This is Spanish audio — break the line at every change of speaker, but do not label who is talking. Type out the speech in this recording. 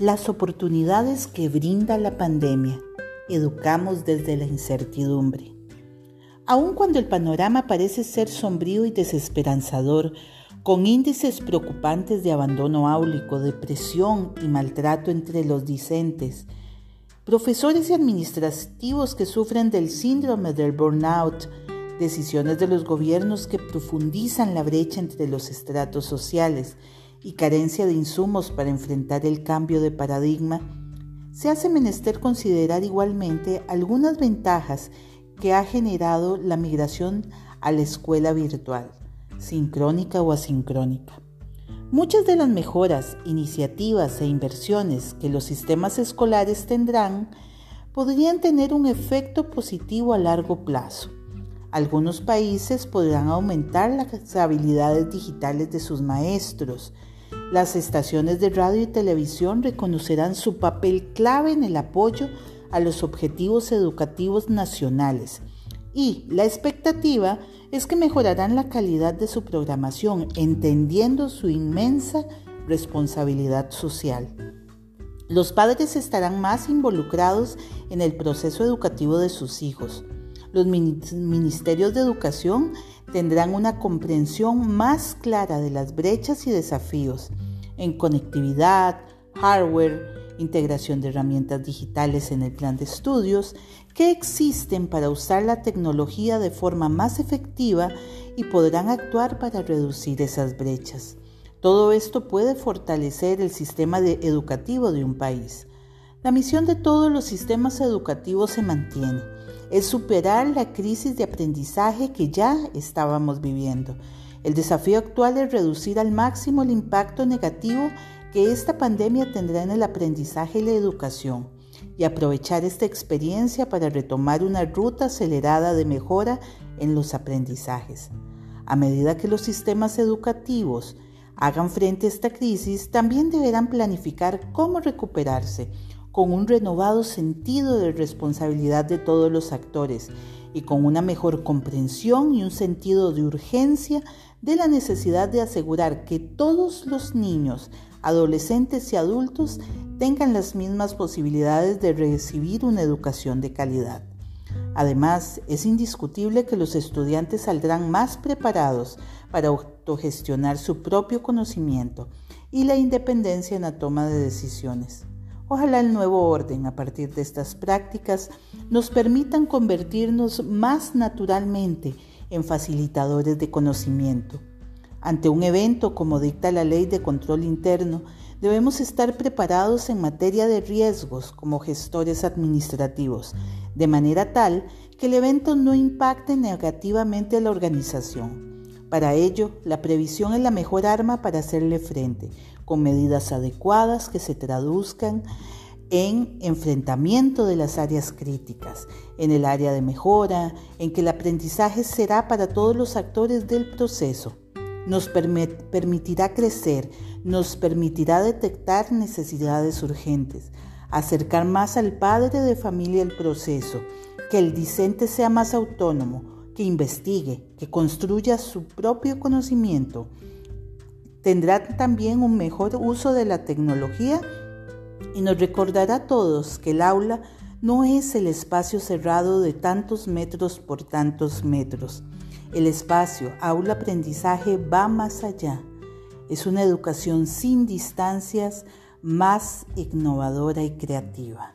Las oportunidades que brinda la pandemia. Educamos desde la incertidumbre. Aun cuando el panorama parece ser sombrío y desesperanzador, con índices preocupantes de abandono áulico, depresión y maltrato entre los discentes, profesores y administrativos que sufren del síndrome del burnout, decisiones de los gobiernos que profundizan la brecha entre los estratos sociales y carencia de insumos para enfrentar el cambio de paradigma, se hace menester considerar igualmente algunas ventajas que ha generado la migración a la escuela virtual, sincrónica o asincrónica. Muchas de las mejoras, iniciativas e inversiones que los sistemas escolares tendrán podrían tener un efecto positivo a largo plazo. Algunos países podrán aumentar las habilidades digitales de sus maestros. Las estaciones de radio y televisión reconocerán su papel clave en el apoyo a los objetivos educativos nacionales y la expectativa es que mejorarán la calidad de su programación, entendiendo su inmensa responsabilidad social. Los padres estarán más involucrados en el proceso educativo de sus hijos. Los ministerios de educación tendrán una comprensión más clara de las brechas y desafíos en conectividad, hardware, integración de herramientas digitales en el plan de estudios que existen para usar la tecnología de forma más efectiva y podrán actuar para reducir esas brechas. Todo esto puede fortalecer el sistema educativo de un país. La misión de todos los sistemas educativos se mantiene, es superar la crisis de aprendizaje que ya estábamos viviendo. El desafío actual es reducir al máximo el impacto negativo que esta pandemia tendrá en el aprendizaje y la educación y aprovechar esta experiencia para retomar una ruta acelerada de mejora en los aprendizajes. A medida que los sistemas educativos hagan frente a esta crisis, también deberán planificar cómo recuperarse con un renovado sentido de responsabilidad de todos los actores y con una mejor comprensión y un sentido de urgencia de la necesidad de asegurar que todos los niños adolescentes y adultos tengan las mismas posibilidades de recibir una educación de calidad. Además, es indiscutible que los estudiantes saldrán más preparados para autogestionar su propio conocimiento y la independencia en la toma de decisiones. Ojalá el nuevo orden a partir de estas prácticas nos permitan convertirnos más naturalmente en facilitadores de conocimiento ante un evento como dicta la ley de control interno, debemos estar preparados en materia de riesgos como gestores administrativos, de manera tal que el evento no impacte negativamente a la organización. Para ello, la previsión es la mejor arma para hacerle frente, con medidas adecuadas que se traduzcan en enfrentamiento de las áreas críticas, en el área de mejora, en que el aprendizaje será para todos los actores del proceso. Nos permitirá crecer, nos permitirá detectar necesidades urgentes, acercar más al padre de familia el proceso, que el discente sea más autónomo, que investigue, que construya su propio conocimiento. Tendrá también un mejor uso de la tecnología y nos recordará a todos que el aula no es el espacio cerrado de tantos metros por tantos metros. El espacio aula-aprendizaje va más allá. Es una educación sin distancias, más innovadora y creativa.